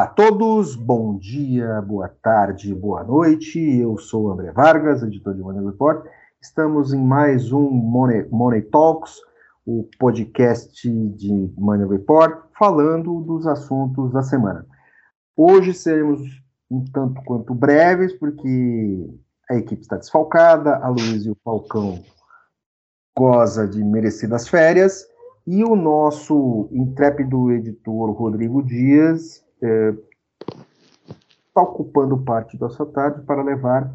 Olá a todos, bom dia, boa tarde, boa noite. Eu sou André Vargas, editor de Money Report. Estamos em mais um Money, Money Talks, o podcast de Money Report, falando dos assuntos da semana. Hoje seremos um tanto quanto breves, porque a equipe está desfalcada, a Luiz e o Falcão goza de merecidas férias, e o nosso intrépido editor Rodrigo Dias está é, ocupando parte da sua tarde para levar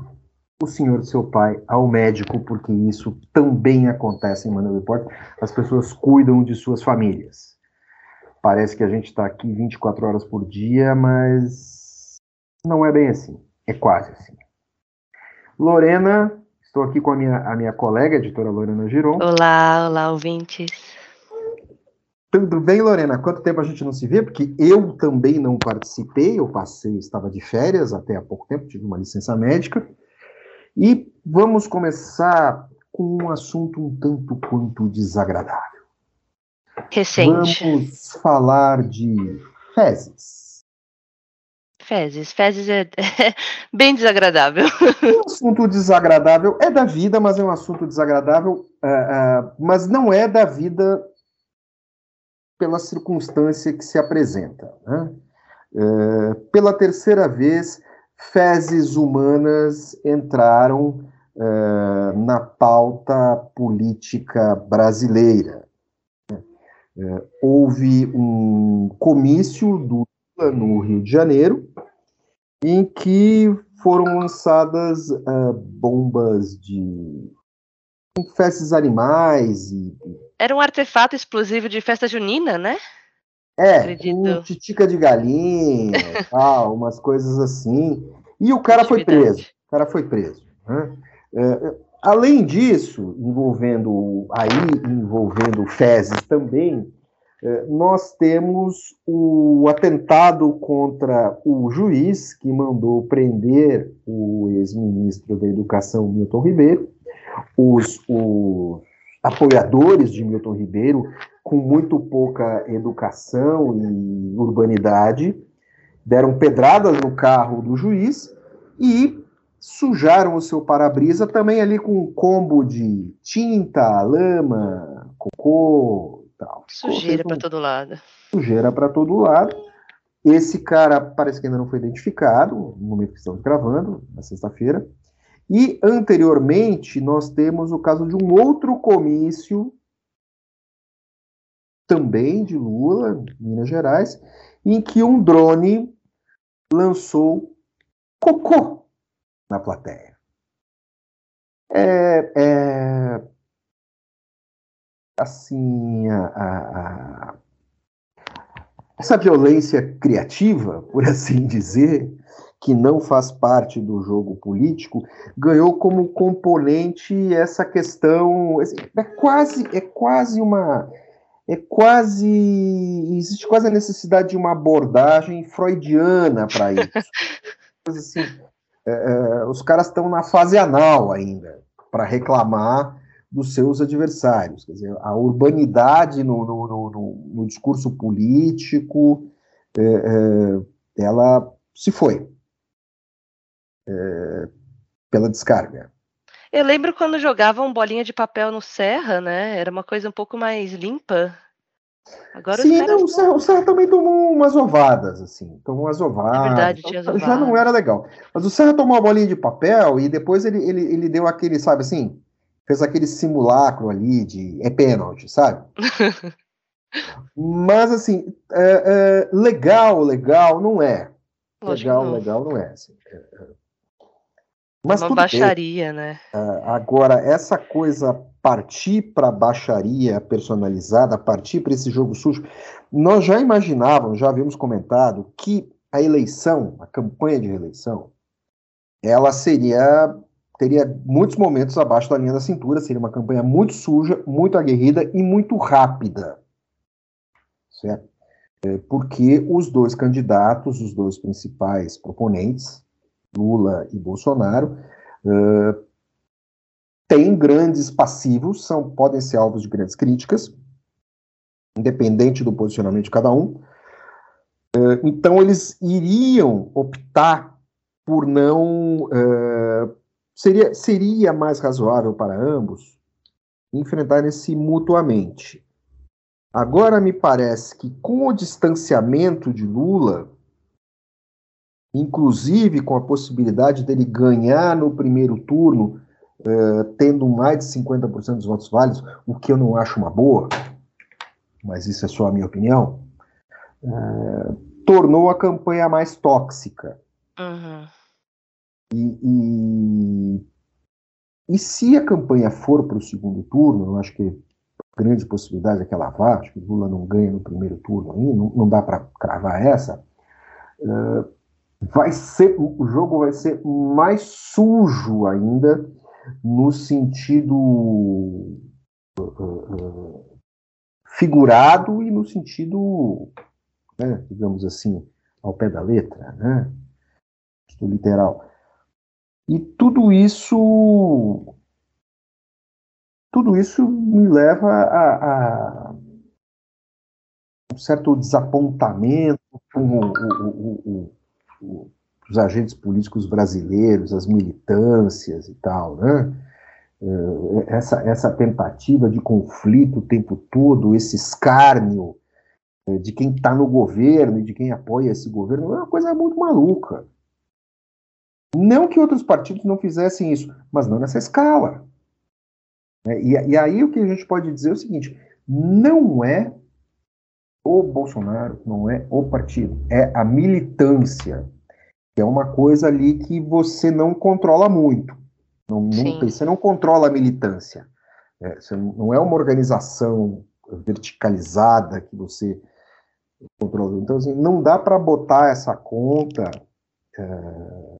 o senhor seu pai ao médico, porque isso também acontece em Manuel Report. As pessoas cuidam de suas famílias. Parece que a gente está aqui 24 horas por dia, mas não é bem assim. É quase assim. Lorena, estou aqui com a minha, a minha colega, a editora Lorena Giron. Olá, olá, ouvintes. Tudo bem, Lorena? Quanto tempo a gente não se vê? Porque eu também não participei, eu passei, estava de férias até há pouco tempo, tive uma licença médica. E vamos começar com um assunto um tanto quanto desagradável. Recente. Vamos falar de fezes. Fezes. Fezes é, bem desagradável. Um assunto desagradável é da vida, mas é um assunto desagradável, uh, uh, mas não é da vida pela circunstância que se apresenta. Né? É, pela terceira vez, fezes humanas entraram é, na pauta política brasileira. É, houve um comício do Lula no Rio de Janeiro, em que foram lançadas uh, bombas de fezes animais e era um artefato explosivo de festa junina, né? É, um titica de galinha, tal, umas coisas assim. E o cara foi preso. O cara foi preso. Né? É, além disso, envolvendo aí envolvendo fezes também, é, nós temos o atentado contra o juiz que mandou prender o ex-ministro da Educação Milton Ribeiro, os, os apoiadores de Milton Ribeiro, com muito pouca educação e urbanidade, deram pedradas no carro do juiz e sujaram o seu para-brisa também ali com um combo de tinta, lama, cocô tal. Sujeira para todo lado. Sujeira para todo lado. Esse cara parece que ainda não foi identificado no momento que estamos gravando, na sexta-feira. E, anteriormente, nós temos o caso de um outro comício, também de Lula, Minas Gerais, em que um drone lançou cocô na plateia. É, é assim, a, a, a, essa violência criativa, por assim dizer, que não faz parte do jogo político, ganhou como componente essa questão. É quase, é quase uma. É quase. Existe quase a necessidade de uma abordagem freudiana para isso. assim, é, é, os caras estão na fase anal ainda, para reclamar dos seus adversários. Quer dizer, a urbanidade no, no, no, no discurso político, é, é, ela se foi é, pela descarga. Eu lembro quando jogavam bolinha de papel no Serra, né? Era uma coisa um pouco mais limpa. Agora Sim, não, o, Serra, o Serra também tomou umas ovadas, assim. Tomou umas ovadas. É verdade, tinha então, Já não era legal. Mas o Serra tomou a bolinha de papel e depois ele, ele, ele deu aquele, sabe assim, fez aquele simulacro ali de é pênalti, sabe? Mas assim, é, é, legal, legal não é. Lógico legal, não. legal não é. Assim, é, é mas uma baixaria, bem. né? Uh, agora, essa coisa partir para baixaria personalizada, partir para esse jogo sujo, nós já imaginávamos, já havíamos comentado, que a eleição, a campanha de reeleição, ela seria teria muitos momentos abaixo da linha da cintura, seria uma campanha muito suja, muito aguerrida e muito rápida. Certo? É, porque os dois candidatos, os dois principais proponentes, Lula e Bolsonaro, uh, têm grandes passivos, são, podem ser alvos de grandes críticas, independente do posicionamento de cada um. Uh, então, eles iriam optar por não. Uh, seria, seria mais razoável para ambos enfrentarem-se mutuamente. Agora, me parece que com o distanciamento de Lula, inclusive com a possibilidade dele ganhar no primeiro turno, uh, tendo mais de 50% dos votos válidos, o que eu não acho uma boa, mas isso é só a minha opinião, uh, tornou a campanha mais tóxica. Uhum. E, e, e, se a campanha for para o segundo turno, eu acho que grande possibilidade é que ela vá, acho que Lula não ganha no primeiro turno aí, não, não dá para cravar essa. Uh, vai ser o jogo vai ser mais sujo ainda no sentido uh, uh, figurado e no sentido, né, digamos assim, ao pé da letra, né, literal. E tudo isso, tudo isso me leva a, a um certo desapontamento com o, o, o, os agentes políticos brasileiros, as militâncias e tal, né? Eh, essa, essa tentativa de conflito o tempo todo, esse escárnio eh, de quem está no governo e de quem apoia esse governo, é uma coisa muito maluca. Não que outros partidos não fizessem isso, mas não nessa escala. É, e, e aí o que a gente pode dizer é o seguinte: não é o Bolsonaro, não é o partido, é a militância, é uma coisa ali que você não controla muito. Não, não você não controla a militância. É, não é uma organização verticalizada que você controla. Então, assim, não dá para botar essa conta é,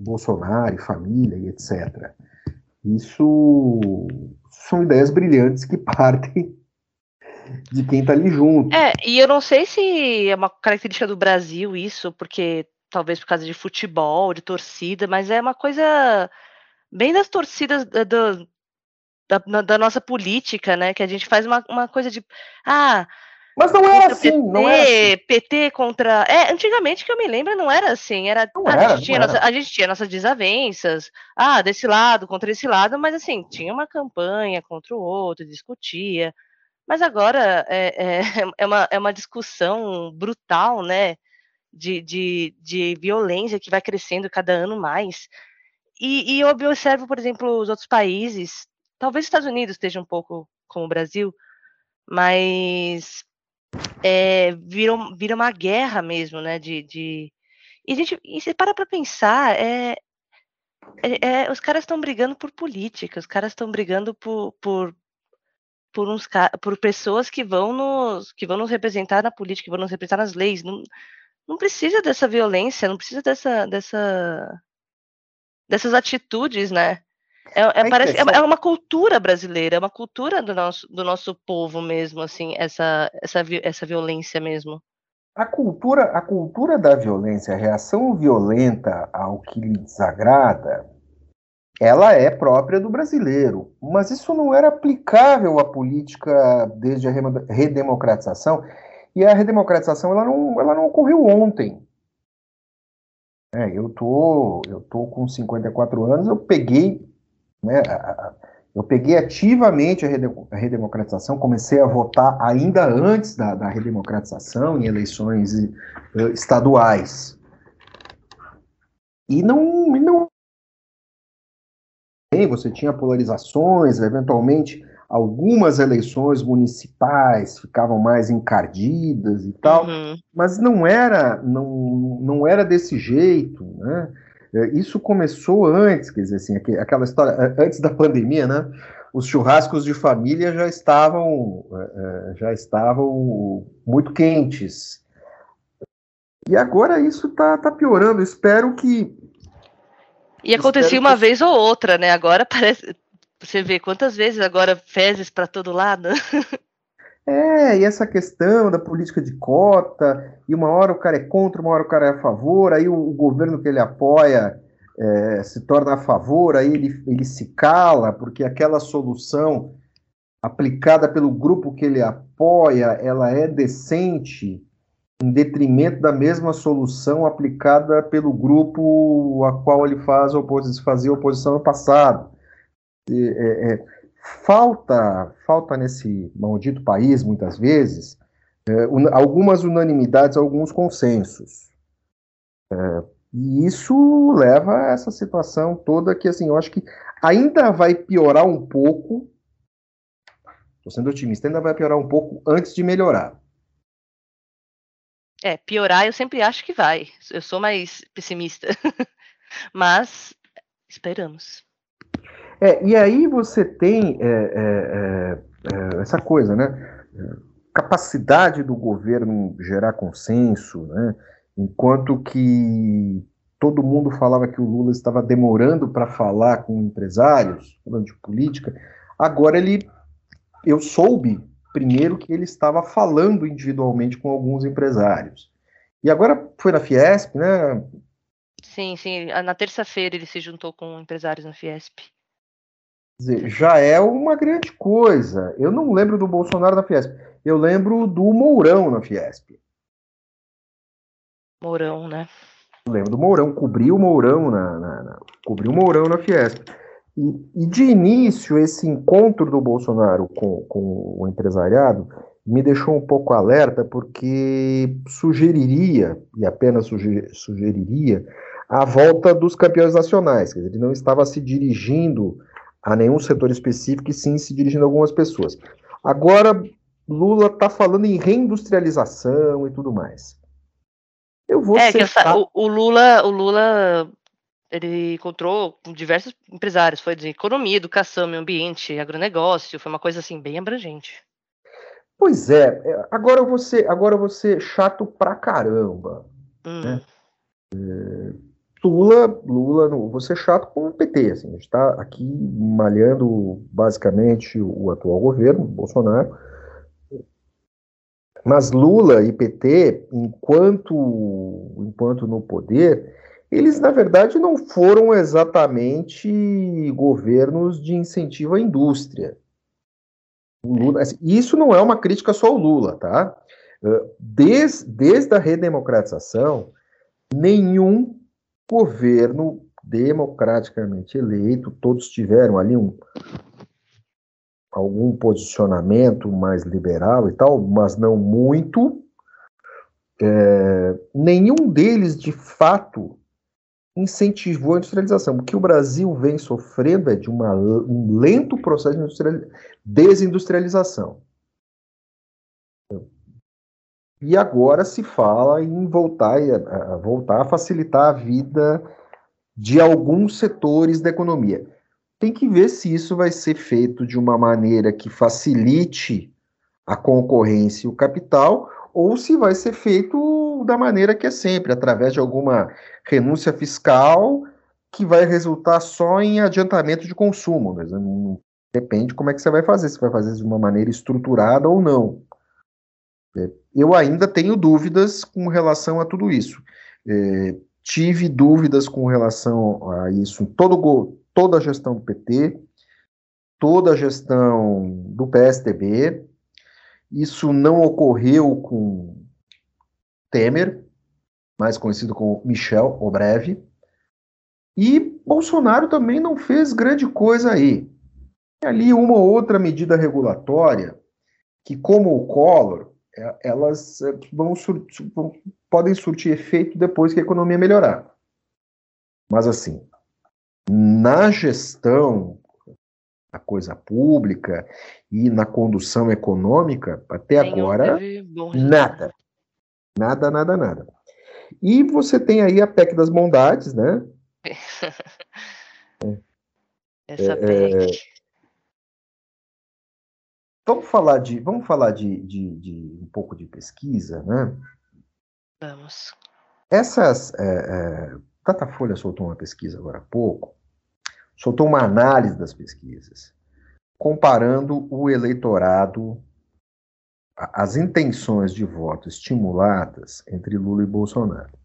Bolsonaro e família e etc. Isso são ideias brilhantes que partem de quem está ali junto. É, e eu não sei se é uma característica do Brasil isso, porque talvez por causa de futebol, de torcida, mas é uma coisa bem das torcidas do, da, da, nossa política, né? Que a gente faz uma, uma coisa de. Ah. Mas não era assim, PT, não era assim. PT contra. É, antigamente que eu me lembro não era assim. Era, não era, a, gente tinha nossa, a gente tinha nossas desavenças, ah, desse lado, contra esse lado, mas assim, tinha uma campanha contra o outro, discutia. Mas agora é, é, é, uma, é uma discussão brutal, né? De, de, de violência que vai crescendo cada ano mais. E, e eu observo, por exemplo, os outros países, talvez os Estados Unidos esteja um pouco como o Brasil, mas é, vira, vira uma guerra mesmo, né? De, de... E, gente, e você para para pensar, é, é, é, os caras estão brigando por política, os caras estão brigando por, por, por, uns, por pessoas que vão, nos, que vão nos representar na política, que vão nos representar nas leis. Não, não precisa dessa violência, não precisa dessa, dessa dessas atitudes, né? É, é, parece, é, é, uma cultura brasileira, é uma cultura do nosso, do nosso povo mesmo, assim, essa, essa, essa violência mesmo. A cultura, a cultura da violência, a reação violenta ao que lhe desagrada, ela é própria do brasileiro, mas isso não era aplicável à política desde a redemocratização, e a redemocratização ela não, ela não ocorreu ontem. É, eu tô, eu tô com 54 anos, eu peguei, né, eu peguei ativamente a, redemocratização, comecei a votar ainda antes da, da redemocratização em eleições uh, estaduais. E não, não você tinha polarizações, eventualmente algumas eleições municipais ficavam mais encardidas e tal, uhum. mas não era, não, não era desse jeito, né? É, isso começou antes, quer dizer assim, aquela história, antes da pandemia, né? Os churrascos de família já estavam, é, é, já estavam muito quentes. E agora isso está tá piorando. Espero que. E acontecia uma vez ou outra, né? Agora parece você vê quantas vezes agora fezes para todo lado. É, e essa questão da política de cota, e uma hora o cara é contra, uma hora o cara é a favor, aí o, o governo que ele apoia é, se torna a favor, aí ele, ele se cala, porque aquela solução aplicada pelo grupo que ele apoia, ela é decente, em detrimento da mesma solução aplicada pelo grupo a qual ele faz opos fazia oposição no passado. É, é, falta, falta nesse maldito país, muitas vezes, é, un, algumas unanimidades, alguns consensos. É, e isso leva a essa situação toda que, assim, eu acho que ainda vai piorar um pouco. Estou sendo otimista, ainda vai piorar um pouco antes de melhorar. É, piorar eu sempre acho que vai. Eu sou mais pessimista. Mas esperamos. É, e aí você tem é, é, é, é essa coisa, né? Capacidade do governo gerar consenso, né? Enquanto que todo mundo falava que o Lula estava demorando para falar com empresários, falando de política, agora ele, eu soube primeiro que ele estava falando individualmente com alguns empresários. E agora foi na Fiesp, né? Sim, sim. Na terça-feira ele se juntou com empresários na Fiesp. Dizer, já é uma grande coisa. Eu não lembro do Bolsonaro na Fiesp. Eu lembro do Mourão na Fiesp. Mourão, né? Eu lembro do Mourão. Cobriu o Mourão na, na, na cobriu o Mourão na Fiesp. E, e, de início, esse encontro do Bolsonaro com, com o empresariado me deixou um pouco alerta, porque sugeriria, e apenas sugeriria, a volta dos campeões nacionais. Quer dizer, ele não estava se dirigindo a nenhum setor específico, e sim se dirigindo a algumas pessoas. Agora, Lula está falando em reindustrialização e tudo mais. Eu vou é, essa, o, o, Lula, o Lula ele encontrou com diversos empresários, foi de economia, educação, meio ambiente, agronegócio, foi uma coisa assim bem abrangente. Pois é, é agora você, agora você chato pra caramba. Hum. Né? É, Lula, Lula, você chato com o PT, assim, a gente está aqui malhando basicamente o atual governo, Bolsonaro. Mas Lula e PT, enquanto, enquanto no poder, eles na verdade não foram exatamente governos de incentivo à indústria. Lula, assim, isso não é uma crítica só ao Lula, tá? Desde, desde a redemocratização, nenhum governo democraticamente eleito, todos tiveram ali um algum posicionamento mais liberal e tal, mas não muito. É, nenhum deles, de fato, incentivou a industrialização. O que o Brasil vem sofrendo é de uma, um lento processo de desindustrialização. E agora se fala em voltar a, voltar a facilitar a vida de alguns setores da economia. Tem que ver se isso vai ser feito de uma maneira que facilite a concorrência e o capital, ou se vai ser feito da maneira que é sempre, através de alguma renúncia fiscal que vai resultar só em adiantamento de consumo. Né? Depende como é que você vai fazer, se vai fazer de uma maneira estruturada ou não. É, eu ainda tenho dúvidas com relação a tudo isso. É, tive dúvidas com relação a isso todo, toda a gestão do PT, toda a gestão do PSDB. Isso não ocorreu com Temer, mais conhecido como Michel Obreve. E Bolsonaro também não fez grande coisa aí. Ali uma ou outra medida regulatória que, como o Collor, elas é, vão, vão podem surtir efeito depois que a economia melhorar. Mas assim, na gestão da coisa pública e na condução econômica, até agora, nada. Nada, nada, nada. E você tem aí a PEC das bondades, né? Essa é, PEC. Vamos falar de, vamos falar de, de, de um pouco de pesquisa, né? Vamos. Essas, é, é, Datafolha soltou uma pesquisa agora há pouco, soltou uma análise das pesquisas, comparando o eleitorado, as intenções de voto estimuladas entre Lula e Bolsonaro.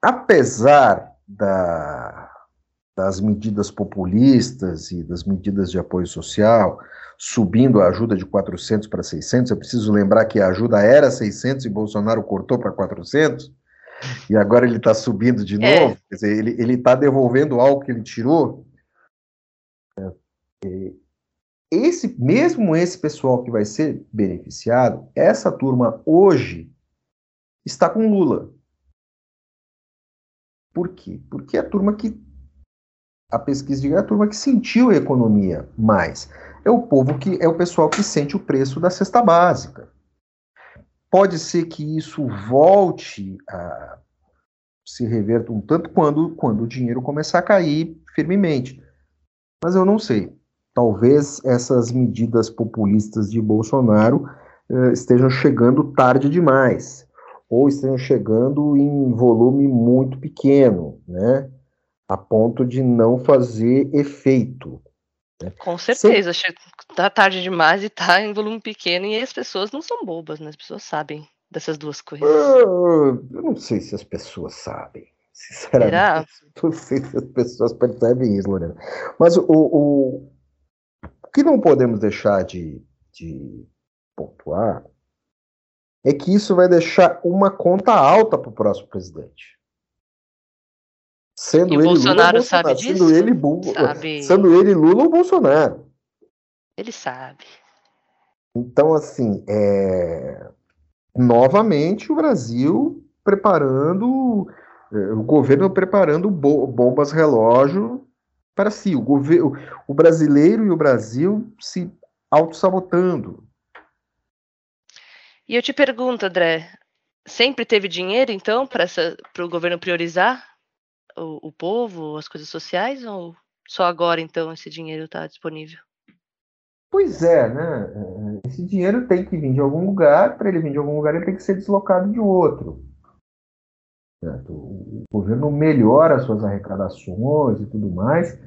Apesar da das medidas populistas e das medidas de apoio social, subindo a ajuda de 400 para 600. Eu preciso lembrar que a ajuda era 600 e Bolsonaro cortou para 400, e agora ele está subindo de é. novo. Quer dizer, ele está devolvendo algo que ele tirou. É, esse mesmo esse pessoal que vai ser beneficiado, essa turma hoje está com Lula. Por quê? Porque é a turma que a pesquisa é a turma que sentiu a economia mais. É o povo que é o pessoal que sente o preço da cesta básica. Pode ser que isso volte a se reverta um tanto quando, quando o dinheiro começar a cair firmemente. Mas eu não sei. Talvez essas medidas populistas de Bolsonaro uh, estejam chegando tarde demais, ou estejam chegando em volume muito pequeno, né? A ponto de não fazer efeito. Né? Com certeza, Se... tá tarde demais e tá em volume pequeno, e as pessoas não são bobas, né? As pessoas sabem dessas duas coisas. Uh, eu não sei se as pessoas sabem. Sinceramente, Será? não sei se as pessoas percebem isso, Lorena. Mas o, o, o que não podemos deixar de, de pontuar é que isso vai deixar uma conta alta para o próximo presidente. Sendo e ele Bolsonaro Lula, sabe Bolsonaro, disso? Sendo ele, sabe. sendo ele Lula ou Bolsonaro. Ele sabe. Então, assim, é... novamente o Brasil preparando, é, o governo preparando bombas relógio para si. O, governo, o brasileiro e o Brasil se auto-sabotando. E eu te pergunto, André, sempre teve dinheiro, então, para o governo priorizar o, o povo, as coisas sociais, ou só agora, então, esse dinheiro está disponível? Pois é, né? Esse dinheiro tem que vir de algum lugar, para ele vir de algum lugar, ele tem que ser deslocado de outro. Certo? O governo melhora as suas arrecadações e tudo mais,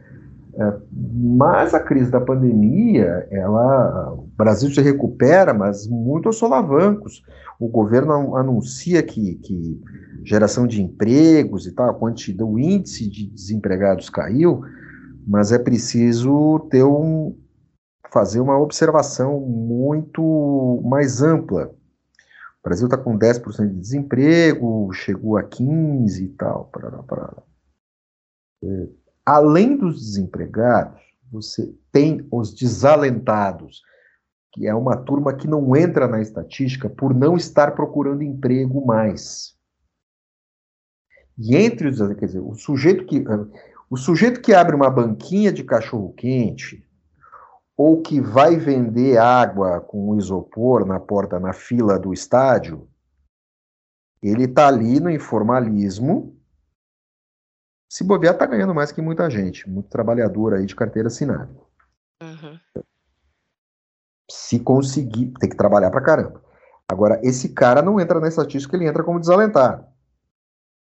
é, mas a crise da pandemia, ela, o Brasil se recupera, mas muito aos solavancos. O governo anuncia que, que geração de empregos e tal, a quantidade, o índice de desempregados caiu, mas é preciso ter um, fazer uma observação muito mais ampla. O Brasil está com 10% de desemprego, chegou a 15% e tal. Parará, parará. É, além dos desempregados, você tem os desalentados, que é uma turma que não entra na estatística por não estar procurando emprego mais. E entre os, quer dizer, o sujeito que o sujeito que abre uma banquinha de cachorro quente ou que vai vender água com isopor na porta, na fila do estádio, ele está ali no informalismo. Se bobear, está ganhando mais que muita gente, muito trabalhador aí de carteira assinada. Uhum. Se conseguir, tem que trabalhar para caramba. Agora, esse cara não entra na estatística, ele entra como desalentado.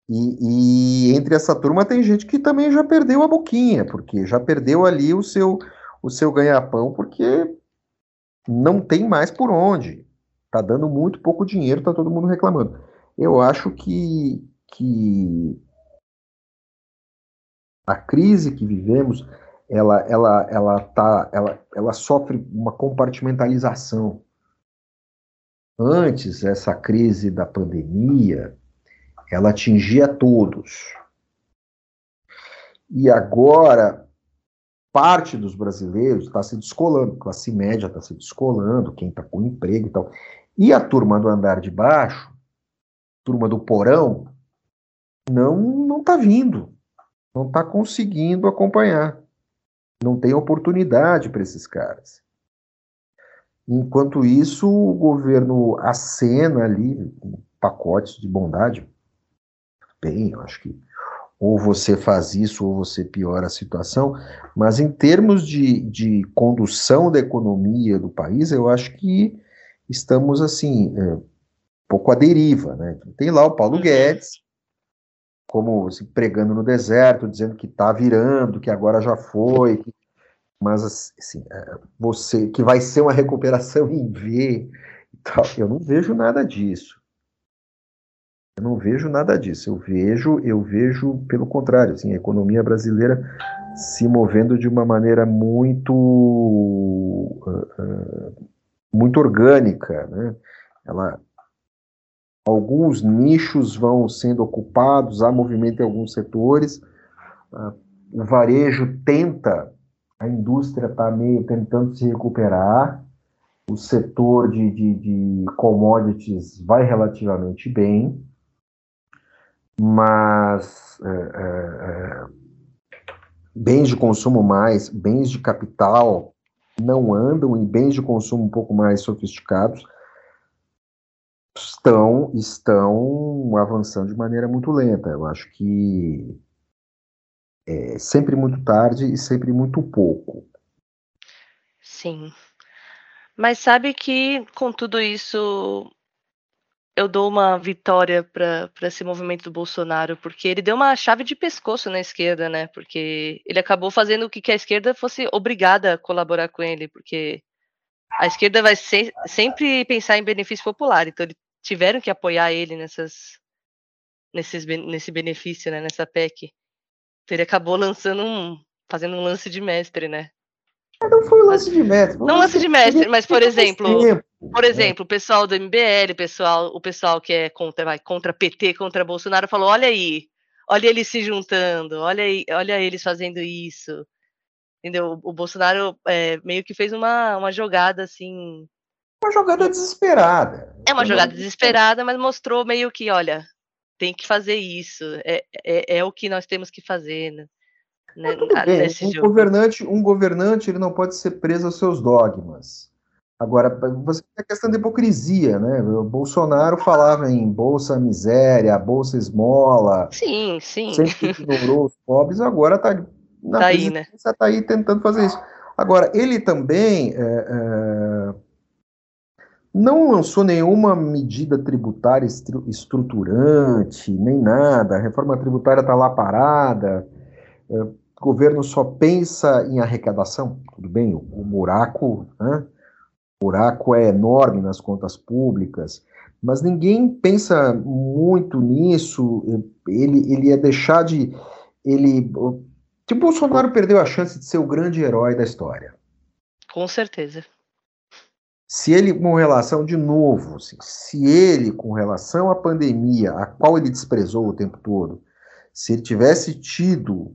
E, e, entre essa turma tem gente que também já perdeu a boquinha, porque já perdeu ali o seu, o seu ganha-pão porque não tem mais por onde. Tá dando muito pouco dinheiro, tá todo mundo reclamando. Eu acho que, que a crise que vivemos, ela, ela, ela, tá, ela, ela sofre uma compartimentalização. Antes, essa crise da pandemia, ela atingia todos. E agora, parte dos brasileiros está se descolando, classe média está se descolando, quem está com emprego e tal. E a turma do andar de baixo, turma do porão, não não está vindo, não está conseguindo acompanhar, não tem oportunidade para esses caras. Enquanto isso, o governo acena ali pacotes de bondade. Bem, eu acho que ou você faz isso ou você piora a situação, mas em termos de, de condução da economia do país, eu acho que estamos assim, é, um pouco à deriva. Né? Tem lá o Paulo uhum. Guedes, como assim, pregando no deserto, dizendo que está virando, que agora já foi, que, mas assim, é, você que vai ser uma recuperação em V e tal, eu não vejo nada disso. Eu não vejo nada disso. Eu vejo, eu vejo pelo contrário, assim, a economia brasileira se movendo de uma maneira muito uh, uh, muito orgânica, né? Ela alguns nichos vão sendo ocupados, há movimento em alguns setores. Uh, o varejo tenta, a indústria está meio tentando se recuperar. O setor de, de, de commodities vai relativamente bem mas é, é, é, bens de consumo mais, bens de capital não andam e bens de consumo um pouco mais sofisticados estão estão avançando de maneira muito lenta. Eu acho que é sempre muito tarde e sempre muito pouco. Sim. Mas sabe que com tudo isso eu dou uma vitória para esse movimento do Bolsonaro, porque ele deu uma chave de pescoço na esquerda, né? Porque ele acabou fazendo o que, que a esquerda fosse obrigada a colaborar com ele, porque a esquerda vai ser, sempre pensar em benefício popular, então eles tiveram que apoiar ele nessas, nesses, nesse benefício, né? Nessa PEC. Então ele acabou lançando um, fazendo um lance de mestre, né? Não foi um lance de mestre. Não lance de mestre, mas por exemplo, por exemplo, o pessoal do MBL, o pessoal, o pessoal que é contra, vai, contra PT, contra Bolsonaro, falou: olha aí, olha eles se juntando, olha aí, olha eles fazendo isso. Entendeu? O, Bolsonaro é, meio que fez uma, uma jogada assim. Uma jogada desesperada. É uma jogada desesperada, mas mostrou meio que, olha, tem que fazer isso, é, é, é o que nós temos que fazer, né? né, bem, um jogo. governante, um governante ele não pode ser preso aos seus dogmas. Agora, você tem a questão da hipocrisia, né? O Bolsonaro falava em bolsa miséria, bolsa esmola. Sim, sim. Sempre ignorou os pobres, agora está na tá aí, né? Tá aí tentando fazer isso. Agora, ele também é, é, não lançou nenhuma medida tributária estruturante, nem nada. A reforma tributária está lá parada. É, o governo só pensa em arrecadação, tudo bem, o, o buraco, né? o buraco é enorme nas contas públicas, mas ninguém pensa muito nisso, ele, ele ia deixar de, ele, que o Bolsonaro perdeu a chance de ser o grande herói da história. Com certeza. Se ele, com relação, de novo, assim, se ele, com relação à pandemia, a qual ele desprezou o tempo todo, se ele tivesse tido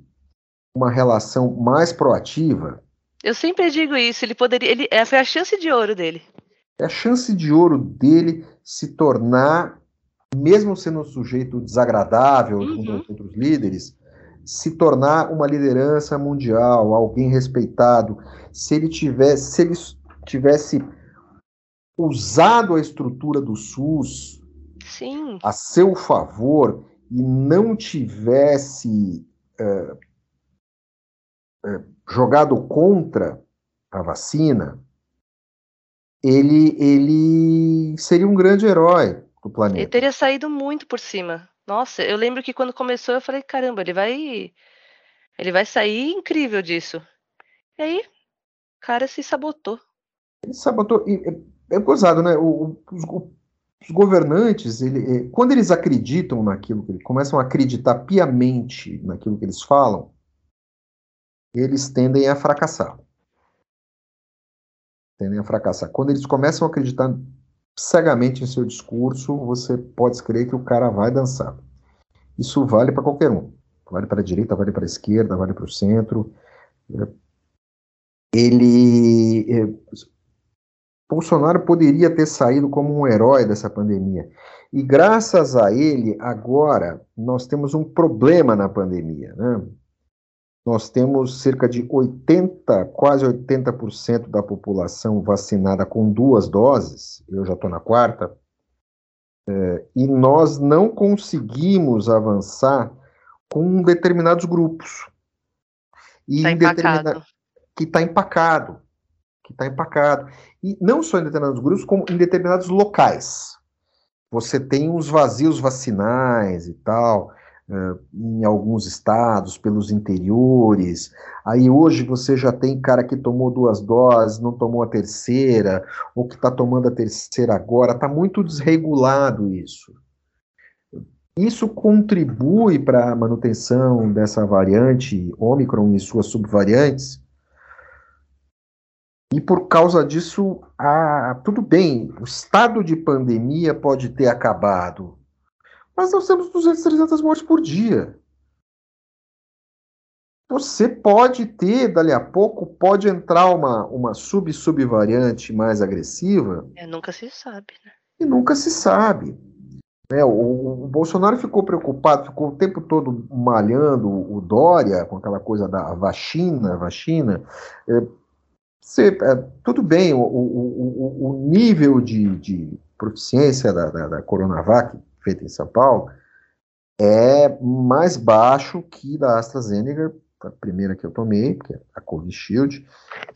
uma relação mais proativa. Eu sempre digo isso, ele poderia, ele, é, foi a chance de ouro dele. É a chance de ouro dele se tornar, mesmo sendo um sujeito desagradável uhum. junto outros líderes, se tornar uma liderança mundial, alguém respeitado. Se ele tivesse, se ele tivesse usado a estrutura do SUS Sim. a seu favor e não tivesse uh, é, jogado contra a vacina, ele, ele seria um grande herói do planeta. Ele teria saído muito por cima. Nossa, eu lembro que quando começou eu falei, caramba, ele vai ele vai sair incrível disso. E aí, o cara se sabotou. Ele sabotou. E, é, é gozado, né? O, os, os, governantes, ele, é, quando eles acreditam naquilo, que eles começam a acreditar piamente naquilo que eles falam, eles tendem a fracassar. Tendem a fracassar. Quando eles começam a acreditar cegamente em seu discurso, você pode crer que o cara vai dançar. Isso vale para qualquer um. Vale para a direita, vale para a esquerda, vale para o centro. Ele. Bolsonaro poderia ter saído como um herói dessa pandemia. E graças a ele, agora, nós temos um problema na pandemia. Né? nós temos cerca de 80, quase 80% da população vacinada com duas doses, eu já estou na quarta, é, e nós não conseguimos avançar com determinados grupos. E tá determina... Que está empacado. Que está empacado. E não só em determinados grupos, como em determinados locais. Você tem uns vazios vacinais e tal em alguns estados, pelos interiores. Aí hoje você já tem cara que tomou duas doses, não tomou a terceira, ou que está tomando a terceira agora. Está muito desregulado isso. Isso contribui para a manutenção dessa variante Ômicron e suas subvariantes? E por causa disso, tudo bem, o estado de pandemia pode ter acabado, mas nós temos 200, 300 mortes por dia. Você pode ter, dali a pouco, pode entrar uma, uma sub-subvariante mais agressiva. É, nunca se sabe, né? E nunca se sabe. É, o, o, Bolsonaro ficou preocupado, ficou o tempo todo malhando o Dória com aquela coisa da vacina, vacina. É, você, é, tudo bem, o, o, o nível de, de proficiência da, da, da, Coronavac, feita em São Paulo, é mais baixo que da AstraZeneca, a primeira que eu tomei, que é a Covishield,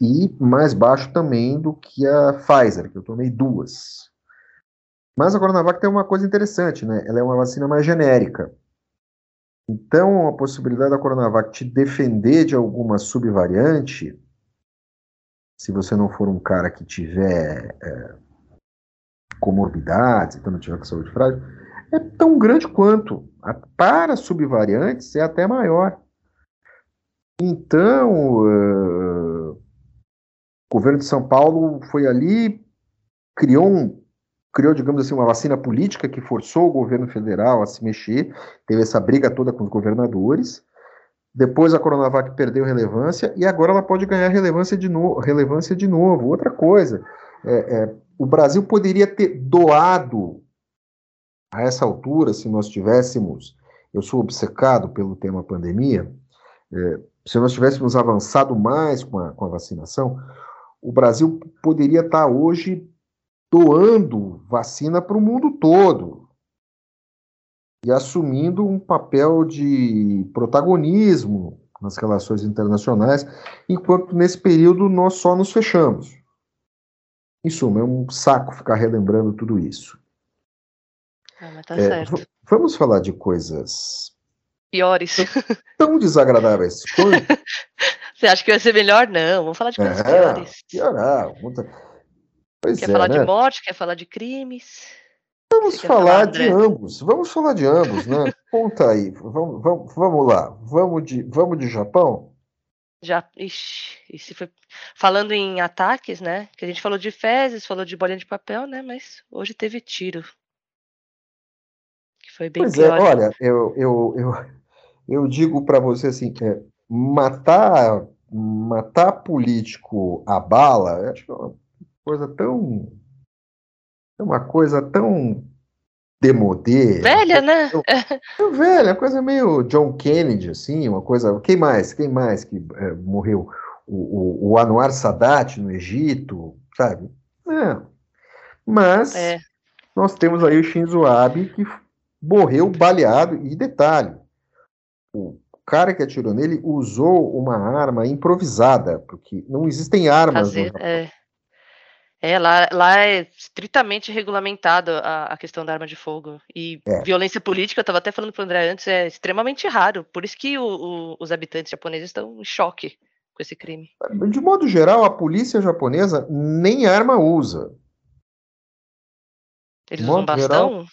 e mais baixo também do que a Pfizer, que eu tomei duas. Mas a Coronavac tem uma coisa interessante, né? Ela é uma vacina mais genérica. Então, a possibilidade da Coronavac te defender de alguma subvariante, se você não for um cara que tiver é, comorbidades, então não tiver saúde frágil, é tão grande quanto. Para subvariantes, é até maior. Então, uh, o governo de São Paulo foi ali, criou um criou, digamos assim, uma vacina política que forçou o governo federal a se mexer, teve essa briga toda com os governadores. Depois a Coronavac perdeu relevância e agora ela pode ganhar relevância de, no, relevância de novo. Outra coisa, é, é, o Brasil poderia ter doado a essa altura, se nós tivéssemos, eu sou obcecado pelo tema pandemia, é, se nós tivéssemos avançado mais com a, com a vacinação, o Brasil poderia estar hoje doando vacina para o mundo todo e assumindo um papel de protagonismo nas relações internacionais, enquanto nesse período nós só nos fechamos. Em suma, é um saco ficar relembrando tudo isso. Ah, tá é, vamos falar de coisas piores. Tão desagradáveis quanto. Você acha que vai ser melhor? Não, vamos falar de coisas é, piores. Piorar. Pois quer é, falar né? de morte, quer falar de crimes? Vamos falar, de ambos. Vamos falar de ambos, né? Conta aí. Vamos, vamos, vamos lá. Vamos de, vamos de Japão? Já, ixi, se foi falando em ataques, né? Que a gente falou de fezes, falou de bolinha de papel, né? Mas hoje teve tiro. Que foi bem pois é, pior. é, olha, eu, eu, eu, eu digo para você assim, é, matar matar político a bala, acho que é uma coisa tão. É uma coisa tão demodê. Velha, né? Tão, velha, uma coisa meio John Kennedy, assim, uma coisa. Quem mais? Quem mais que é, morreu? O, o, o, Anwar Sadat no Egito, sabe? É. Mas é. nós temos aí o Shinzo Abe que morreu baleado, e detalhe, o cara que atirou nele usou uma arma improvisada, porque não existem armas Fazer, é. É, lá, lá é estritamente regulamentado a, a questão da arma de fogo. E é. violência política, eu estava até falando para o André antes, é extremamente raro. Por isso que o, o, os habitantes japoneses estão em choque com esse crime. De modo geral, a polícia japonesa nem arma usa. Eles usam bastão? Geral,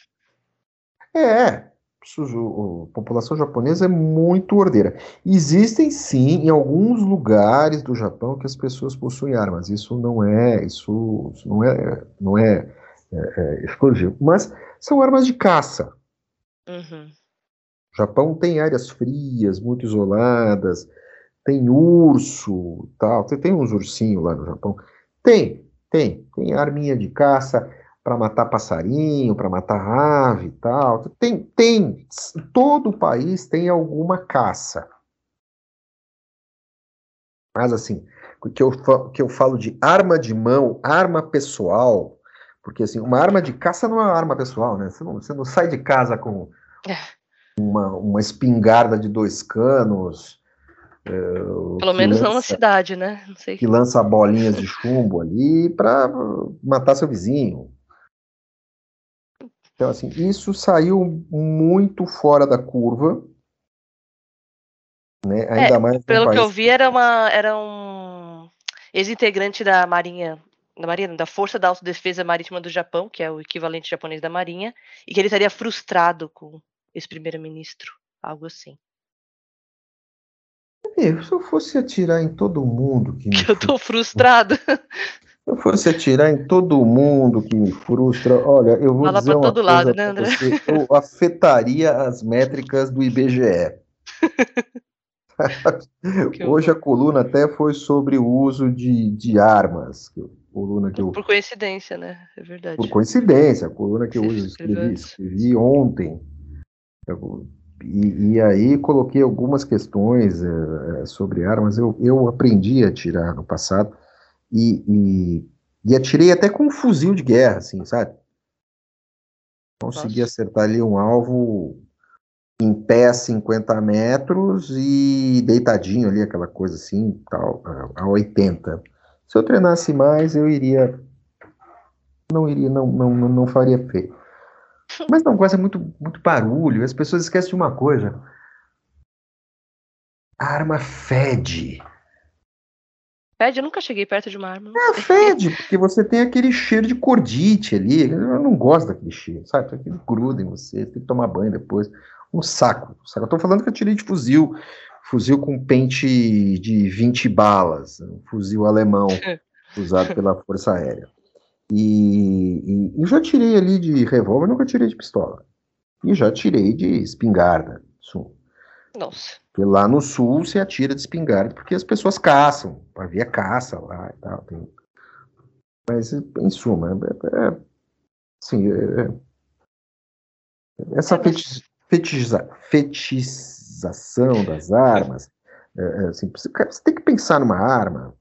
é, a população japonesa é muito ordeira. Existem sim em alguns lugares do Japão que as pessoas possuem armas. Isso não é, isso, isso não é, não é, é, é, exclusivo. Mas são armas de caça. Uhum. O Japão tem áreas frias, muito isoladas, tem urso, tal. Você tem uns ursinhos lá no Japão? Tem, tem, tem arminha de caça para matar passarinho, para matar ave e tal. Tem, tem, todo o país tem alguma caça. Mas assim, o que eu, que eu falo de arma de mão, arma pessoal, porque assim, uma arma de caça não é uma arma pessoal, né? Você não, você não sai de casa com é. uma, uma espingarda de dois canos. Uh, Pelo menos lança, não na cidade, né? Que lança bolinhas de chumbo ali para matar seu vizinho. Então, assim, isso saiu muito fora da curva. Né? Ainda é, mais. Pelo país... que eu vi, era, uma, era um ex-integrante da Marinha, da Marinha, da Força da Autodefesa Marítima do Japão, que é o equivalente japonês da Marinha, e que ele estaria frustrado com, ex-primeiro-ministro, algo assim. É, se eu fosse atirar em todo mundo que, que eu tô frustrado. Se eu fosse atirar em todo mundo que me frustra, olha, eu vou Fala dizer pra uma todo coisa lado, né, André? Você, eu afetaria as métricas do IBGE. Hoje a coluna até foi sobre o uso de, de armas. Coluna que eu, por coincidência, né? É verdade. Por coincidência, a coluna que eu uso, escrevi, escrevi ontem. E, e, aí coloquei algumas questões é, sobre armas. Eu, eu aprendi a atirar no passado e, e, e, atirei até com um fuzil de guerra, assim, sabe? Consegui Nossa. acertar ali um alvo em pé a 50 metros e deitadinho ali, aquela coisa assim, tal, a 80. Se eu treinasse mais, eu iria. Não iria, não, não, não faria feio. Mas não gosta muito, muito barulho. As pessoas esquecem de uma coisa. A arma fede. Fede? Eu nunca cheguei perto de uma arma. É, fede, porque você tem aquele cheiro de cordite ali. Eu não gosto daquele cheiro, sabe? Aquele gruda em você, tem que tomar banho depois. Um saco. Um saco. Eu tô falando que eu tirei de fuzil. Fuzil com pente de 20 balas. Um fuzil alemão usado pela Força Aérea. E, e, e, já tirei ali de revólver, nunca tirei de pistola. E já tirei de espingarda. Nossa. Porque lá no sul se atira de espingarda porque as pessoas caçam. Havia caça lá e tal. Tem... Mas, em suma, é, é, assim, é, essa fetiz, fetiza, fetização das armas, é, é assim, você tem que pensar numa arma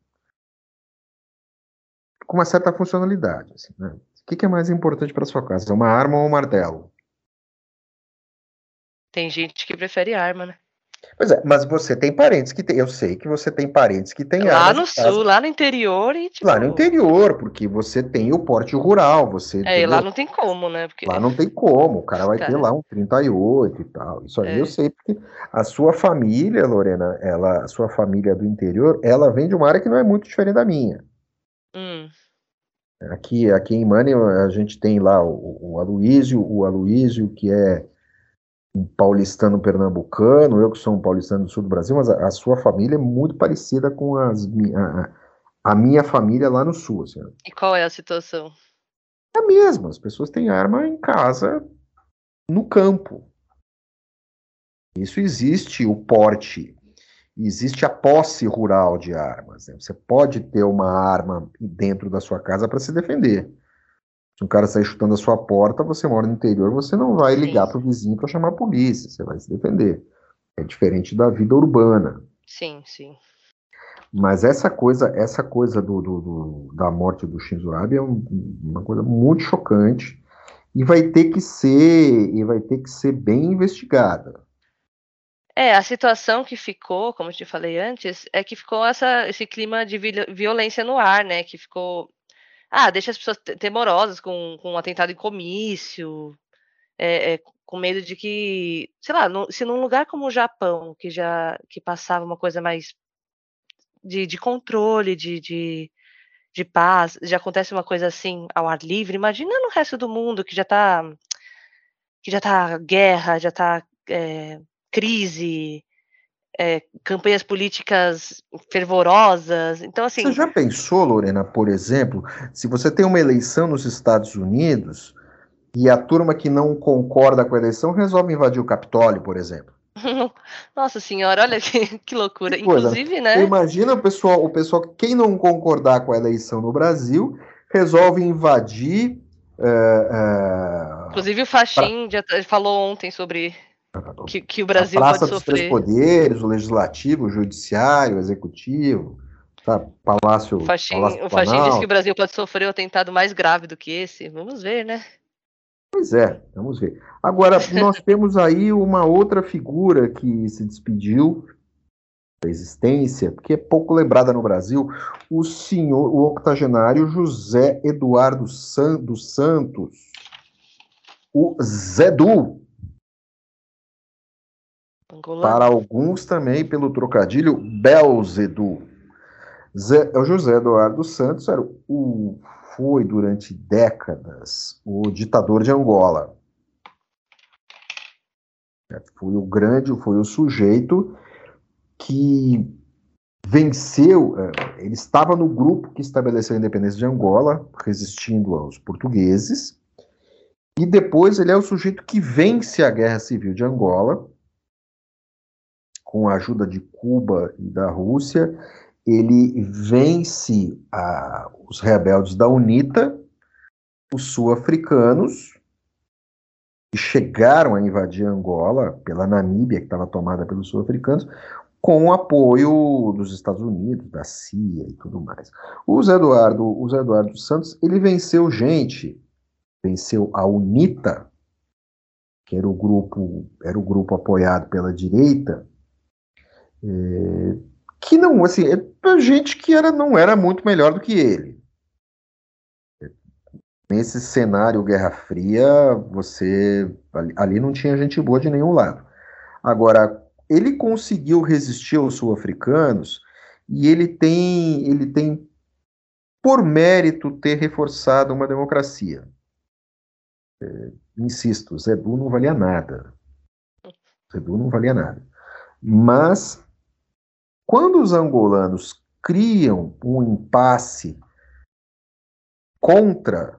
com uma certa funcionalidade. Assim, né? O que, que é mais importante para sua casa? Uma arma ou um martelo? Tem gente que prefere arma, né? Pois é, mas você tem parentes que tem. Eu sei que você tem parentes que têm Lá no sul, lá no interior e tipo... Lá no interior, porque você tem o porte rural, você. É, lá não tem como, né? Porque... Lá não tem como, o cara vai ter lá um 38 e tal. Isso aí é. eu sei, porque a sua família, Lorena, ela, a sua família do interior, ela vem de uma área que não é muito diferente da minha. Hum. Aqui, aqui em Mane a gente tem lá o, o Aloísio, o Aloísio que é um paulistano pernambucano, eu que sou um paulistano do sul do Brasil, mas a, a sua família é muito parecida com as, a, a minha família lá no sul. Assim. E qual é a situação? É a mesma, as pessoas têm arma em casa, no campo. Isso existe, o porte existe a posse rural de armas. Né? Você pode ter uma arma dentro da sua casa para se defender. Se um cara sair chutando a sua porta, você mora no interior, você não vai ligar para o vizinho para chamar a polícia, você vai se defender. É diferente da vida urbana. Sim, sim. Mas essa coisa, essa coisa do, do, do da morte do Shinzo Abe é um, uma coisa muito chocante e vai ter que ser e vai ter que ser bem investigada. É, a situação que ficou, como eu te falei antes, é que ficou essa, esse clima de violência no ar, né? Que ficou. Ah, deixa as pessoas temorosas com, com um atentado em comício, é, é, com medo de que, sei lá, no, se num lugar como o Japão, que já que passava uma coisa mais de, de controle, de, de, de paz, já acontece uma coisa assim ao ar livre, imagina no resto do mundo que já tá que já tá guerra, já tá é, crise, é, campanhas políticas fervorosas. Então, assim. Você já pensou, Lorena, por exemplo, se você tem uma eleição nos Estados Unidos e a turma que não concorda com a eleição resolve invadir o Capitólio, por exemplo? Nossa senhora, olha que, que loucura. Que Inclusive, né? Imagina o pessoal, o pessoal, quem não concordar com a eleição no Brasil, resolve invadir. É, é, Inclusive o Faxin pra... já falou ontem sobre que, que o Brasil a praça pode dos sofrer. três poderes, o legislativo, o judiciário, o executivo, tá? Palácio, Faxin, Palácio O Faxin disse que o Brasil pode sofrer um atentado mais grave do que esse. Vamos ver, né? Pois é, vamos ver. Agora, nós temos aí uma outra figura que se despediu da existência, que é pouco lembrada no Brasil, o senhor, o octogenário José Eduardo San, dos Santos, o Zedu, para alguns também pelo trocadilho Belzedu. Zé, o José Eduardo Santos era o, foi durante décadas o ditador de Angola. Foi o grande, foi o sujeito que venceu, é, ele estava no grupo que estabeleceu a independência de Angola, resistindo aos portugueses, e depois ele é o sujeito que vence a Guerra Civil de Angola, com a ajuda de Cuba e da Rússia, ele vence a, os rebeldes da UNITA, os sul-africanos, que chegaram a invadir Angola pela Namíbia, que estava tomada pelos sul-africanos, com o apoio dos Estados Unidos, da CIA e tudo mais. O Zé Eduardo, o Zé Eduardo Santos, ele venceu gente, venceu a UNITA, que era o grupo, era o grupo apoiado pela direita, é, que não, assim, é gente que era, não era muito melhor do que ele. Nesse cenário Guerra Fria, você ali, ali não tinha gente boa de nenhum lado. Agora, ele conseguiu resistir aos sul-africanos e ele tem, ele tem por mérito ter reforçado uma democracia. É, insisto, Zedu não valia nada. Zedu não valia nada. Mas quando os angolanos criam um impasse contra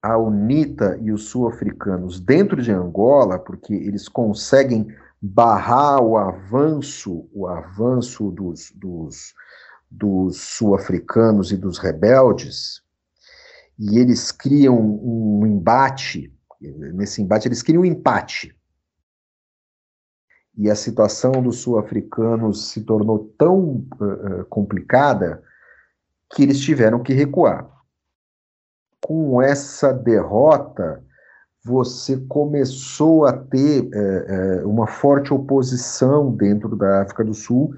a UNITA e os sul-africanos dentro de Angola, porque eles conseguem barrar o avanço, o avanço dos, dos, dos sul-africanos e dos rebeldes, e eles criam um embate, nesse embate eles criam um empate. E a situação dos sul-africanos se tornou tão uh, complicada que eles tiveram que recuar com essa derrota, você começou a ter é, é, uma forte oposição dentro da África do Sul.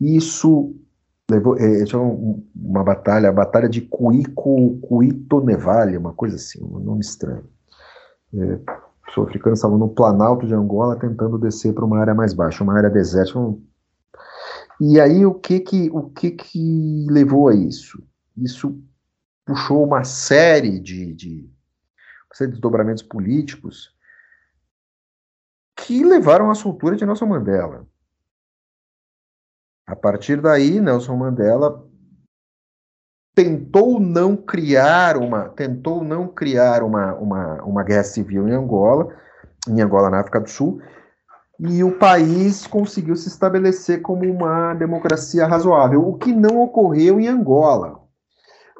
Isso levou é, uma batalha, a batalha de Cuico, Cuitonevale, uma coisa assim, um nome estranho. Sul-africanos estavam no Planalto de Angola tentando descer para uma área mais baixa, uma área desértica. E aí o que que o que que levou a isso? Isso puxou uma série de, de, de desdobramentos políticos que levaram à soltura de Nelson Mandela. A partir daí, Nelson Mandela tentou não criar uma tentou não criar uma, uma, uma guerra civil em Angola, em Angola na África do Sul, e o país conseguiu se estabelecer como uma democracia razoável, o que não ocorreu em Angola.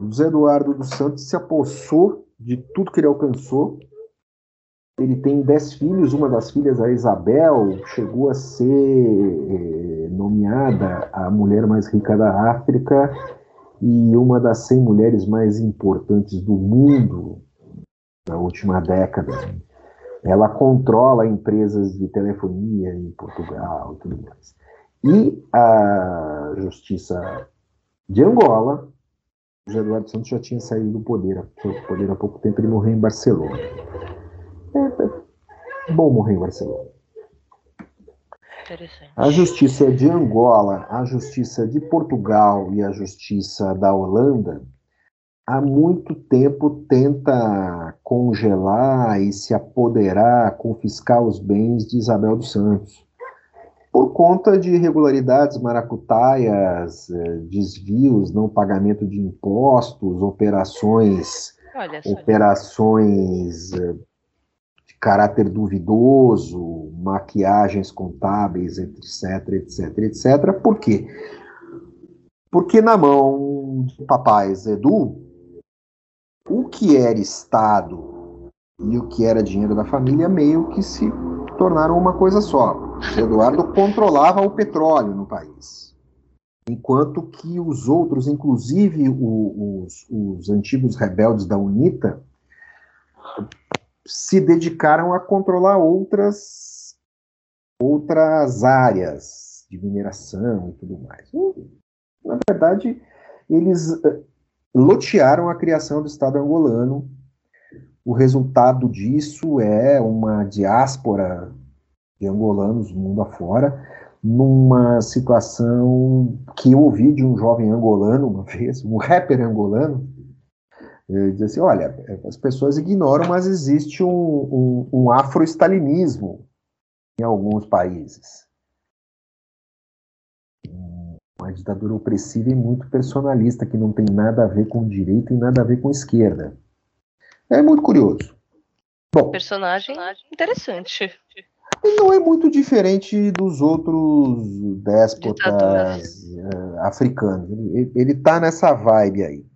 José Eduardo dos Santos se apossou de tudo que ele alcançou. Ele tem dez filhos, uma das filhas, a Isabel, chegou a ser eh, nomeada a mulher mais rica da África e uma das 100 mulheres mais importantes do mundo na última década. Ela controla empresas de telefonia em Portugal e tudo mais. E a Justiça de Angola José Eduardo Santos já tinha saído do poder, do poder há pouco tempo, ele morreu em Barcelona. É, é bom morrer em Barcelona. A justiça de Angola, a justiça de Portugal e a justiça da Holanda há muito tempo tenta congelar e se apoderar, confiscar os bens de Isabel dos Santos. Por conta de irregularidades maracutaias, eh, desvios, não pagamento de impostos, operações, operações eh, caráter duvidoso, maquiagens contábeis, etc, etc, etc. Por quê? Porque na mão de papai Edu, o que era Estado e o que era dinheiro da família meio que se tornaram uma coisa só. Eduardo controlava o petróleo no país, enquanto que os outros, inclusive os, os antigos rebeldes da UNITA, se dedicaram a controlar outras outras áreas de mineração e tudo mais. Na verdade, eles eh, lotearam a criação do Estado angolano. O resultado disso é uma diáspora de angolanos mundo afora, numa situação que eu ouvi de um jovem angolano uma vez, um rapper angolano, dizia assim, olha, as pessoas ignoram, mas existe um, um, um afro-stalinismo em alguns países. Uma ditadura opressiva e muito personalista, que não tem nada a ver com direita e nada a ver com esquerda. É muito curioso. Bom, personagem interessante. Não é muito diferente dos outros déspotas uh, africanos. Ele está nessa vibe aí.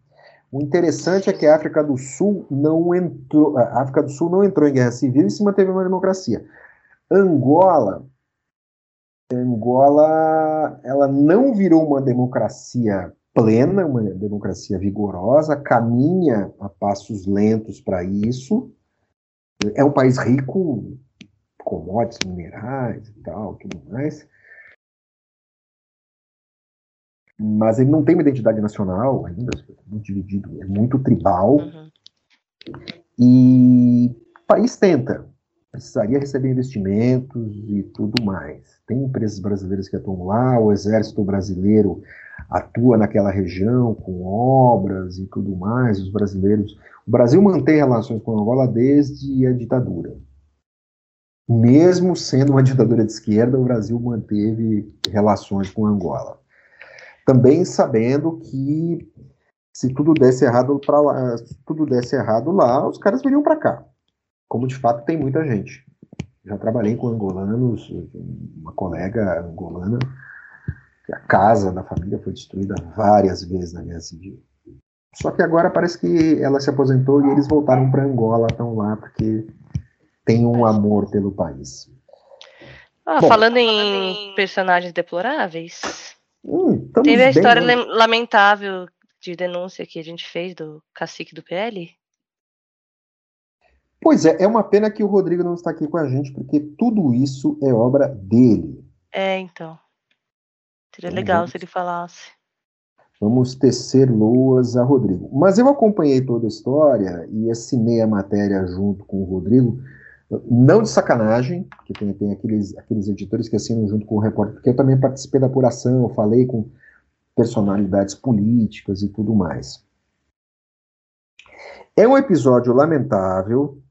O interessante é que a África do Sul não entrou, a África do Sul não entrou em guerra civil e se manteve uma democracia. Angola, Angola, ela não virou uma democracia plena, uma democracia vigorosa, caminha a passos lentos para isso. É um país rico, commodities, minerais e tal, tudo mais. Mas ele não tem uma identidade nacional ainda, é muito dividido, é muito tribal. Uhum. E o país tenta, precisaria receber investimentos e tudo mais. Tem empresas brasileiras que atuam lá, o exército brasileiro atua naquela região com obras e tudo mais. Os brasileiros, o Brasil mantém relações com Angola desde a ditadura. Mesmo sendo uma ditadura de esquerda, o Brasil manteve relações com Angola. Também sabendo que se tudo desse errado para lá, se tudo desse errado lá, os caras viriam para cá como de fato tem muita gente. Já trabalhei com angolanos, uma colega angolana, que a casa da família foi destruída várias vezes na guerra civil. Só que agora parece que ela se aposentou e eles voltaram para Angola, estão lá porque tem um amor pelo país. Ah, Bom, falando em personagens deploráveis, hum, teve a história bem, lamentável de denúncia que a gente fez do cacique do PL? Pois é, é uma pena que o Rodrigo não está aqui com a gente, porque tudo isso é obra dele. É, então. Seria então, legal vamos, se ele falasse. Vamos tecer loas a Rodrigo. Mas eu acompanhei toda a história e assinei a matéria junto com o Rodrigo, não de sacanagem, porque tem, tem aqueles, aqueles editores que assinam junto com o repórter, porque eu também participei da apuração, falei com personalidades políticas e tudo mais. É um episódio lamentável,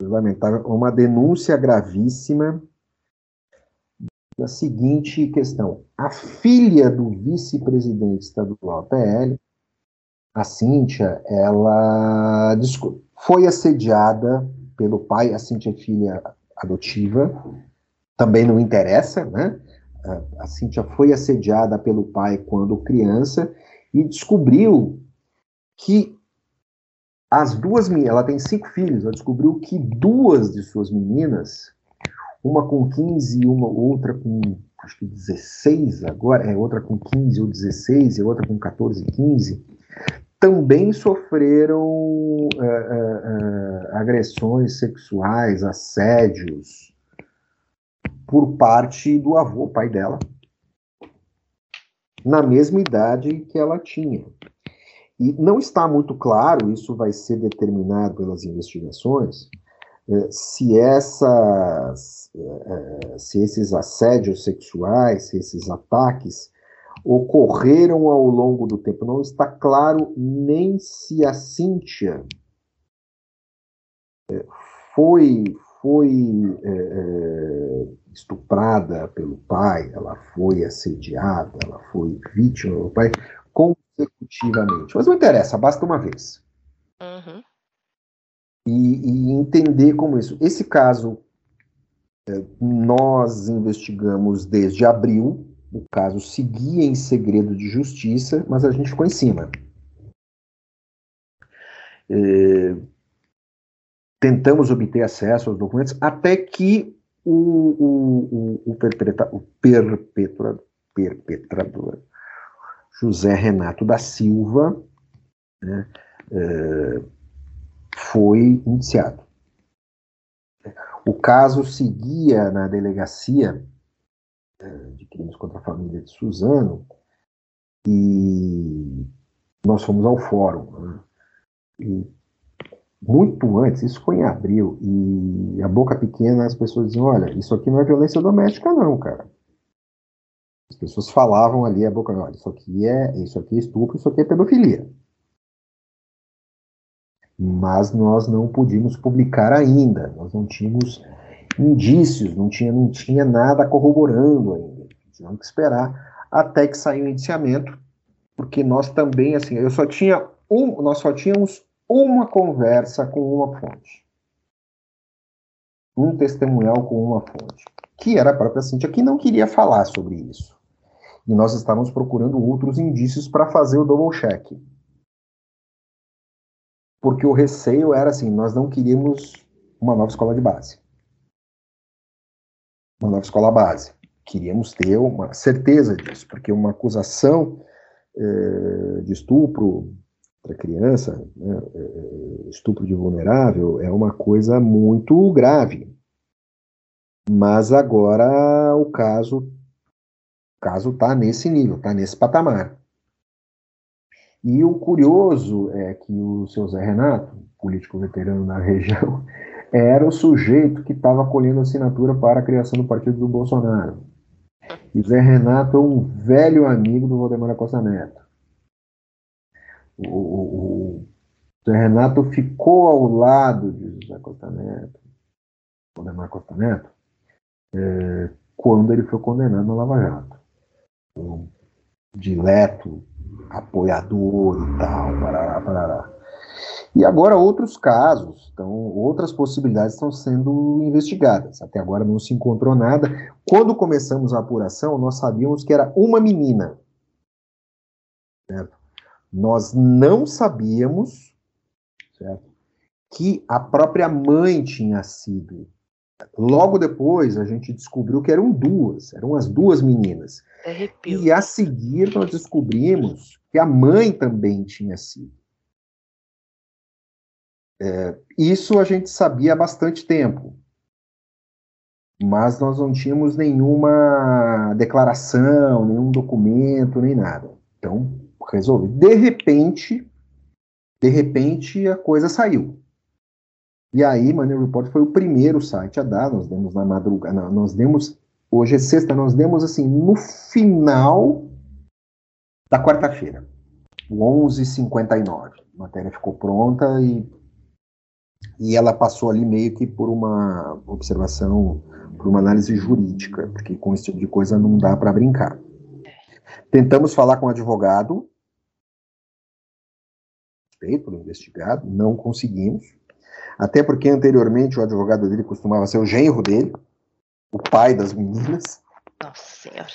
lamentável, uma denúncia gravíssima da seguinte questão. A filha do vice-presidente estadual PL, a Cíntia, ela foi assediada pelo pai, a Cíntia é filha adotiva, também não interessa, né? A Cíntia foi assediada pelo pai quando criança e descobriu que as duas ela tem cinco filhos, ela descobriu que duas de suas meninas, uma com 15 e uma outra com acho que 16 agora, é outra com 15 ou 16 e outra com 14 e 15, também sofreram é, agressões sexuais, assédios por parte do avô, pai dela, na mesma idade que ela tinha. E não está muito claro, isso vai ser determinado pelas investigações, eh, se, essas, eh, se esses assédios sexuais, se esses ataques ocorreram ao longo do tempo. Não está claro nem se a Cíntia eh, foi, foi é, estuprada pelo pai, ela foi assediada, ela foi vítima do pai, consecutivamente. Mas não interessa, basta uma vez. Uhum. E, e, entender como isso. Esse caso é, nós investigamos desde abril. O caso seguia em segredo de justiça, mas a gente ficou em cima. É, tentamos obter acesso aos documentos até que o, o, o, o, perpetra, o perpetrador, perpetrador José Renato da Silva né, é, foi indiciado. O caso seguia na delegacia é, de crimes contra a família de Suzano e nós fomos ao fórum. Né, e muito antes, isso foi em abril, e a boca pequena as pessoas diziam: olha, isso aqui não é violência doméstica, não, cara. As pessoas falavam ali a boca, olha, isso aqui é, isso aqui é estupro, isso aqui é pedofilia. Mas nós não podíamos publicar ainda, nós não tínhamos indícios, não tinha, não tinha nada corroborando ainda. Tivemos que esperar até que saiu o indiciamento, porque nós também, assim, eu só tinha um, nós só tínhamos uma conversa com uma fonte. Um testemunhal com uma fonte, que era a própria Cintia, que não queria falar sobre isso. E nós estávamos procurando outros indícios para fazer o double check. Porque o receio era assim, nós não queríamos uma nova escola de base. Uma nova escola base. Queríamos ter uma certeza disso, porque uma acusação eh, de estupro para criança, né, eh, estupro de vulnerável, é uma coisa muito grave. Mas agora o caso o caso está nesse nível, está nesse patamar. E o curioso é que o seu Zé Renato, político veterano na região, era o sujeito que estava colhendo assinatura para a criação do partido do Bolsonaro. E Zé Renato é um velho amigo do Valdemar Costa Neto. O, o, o Renato ficou ao lado de José Costa Neto, Valdemar Costa Neto, é, quando ele foi condenado no Lava Jato. Um dileto apoiador e tal, parará, parará. E agora outros casos, então outras possibilidades estão sendo investigadas. Até agora não se encontrou nada. Quando começamos a apuração, nós sabíamos que era uma menina. Certo? Nós não sabíamos certo? que a própria mãe tinha sido. Logo depois, a gente descobriu que eram duas, eram as duas meninas. Arrepio. E a seguir, nós descobrimos que a mãe também tinha sido. É, isso a gente sabia há bastante tempo, mas nós não tínhamos nenhuma declaração, nenhum documento, nem nada. Então, resolvi. De repente, de repente, a coisa saiu. E aí, Money Report foi o primeiro site a dar, nós demos na madrugada, nós demos, hoje é sexta, nós demos assim, no final da quarta-feira, 11h59. A matéria ficou pronta e e ela passou ali meio que por uma observação, por uma análise jurídica, porque com esse tipo de coisa não dá para brincar. Tentamos falar com o advogado, pelo investigado, não conseguimos, até porque anteriormente o advogado dele costumava ser o genro dele, o pai das meninas. Nossa Senhora.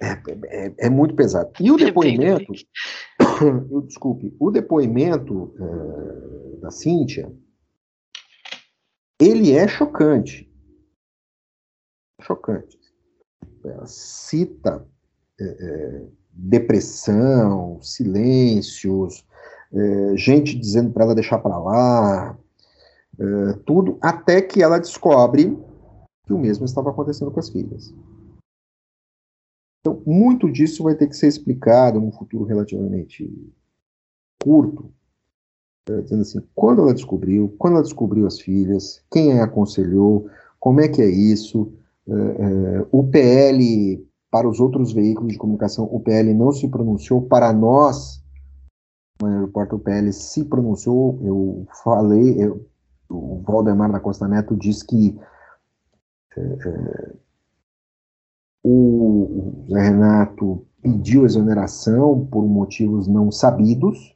É, é, é muito pesado. E o depoimento, eu, desculpe, o depoimento é, da Cíntia, ele é chocante. Chocante. Ela cita é, depressão, silêncios, é, gente dizendo para ela deixar para lá, é, tudo, até que ela descobre que o mesmo estava acontecendo com as filhas. Então, muito disso vai ter que ser explicado num futuro relativamente curto, é, dizendo assim, quando ela descobriu, quando ela descobriu as filhas, quem a aconselhou, como é que é isso, é, é, o PL, para os outros veículos de comunicação, o PL não se pronunciou, para nós, no aeroporto, o PL se pronunciou, eu falei, eu, o Valdemar da Costa Neto disse que é, é, o Zé Renato pediu exoneração por motivos não sabidos,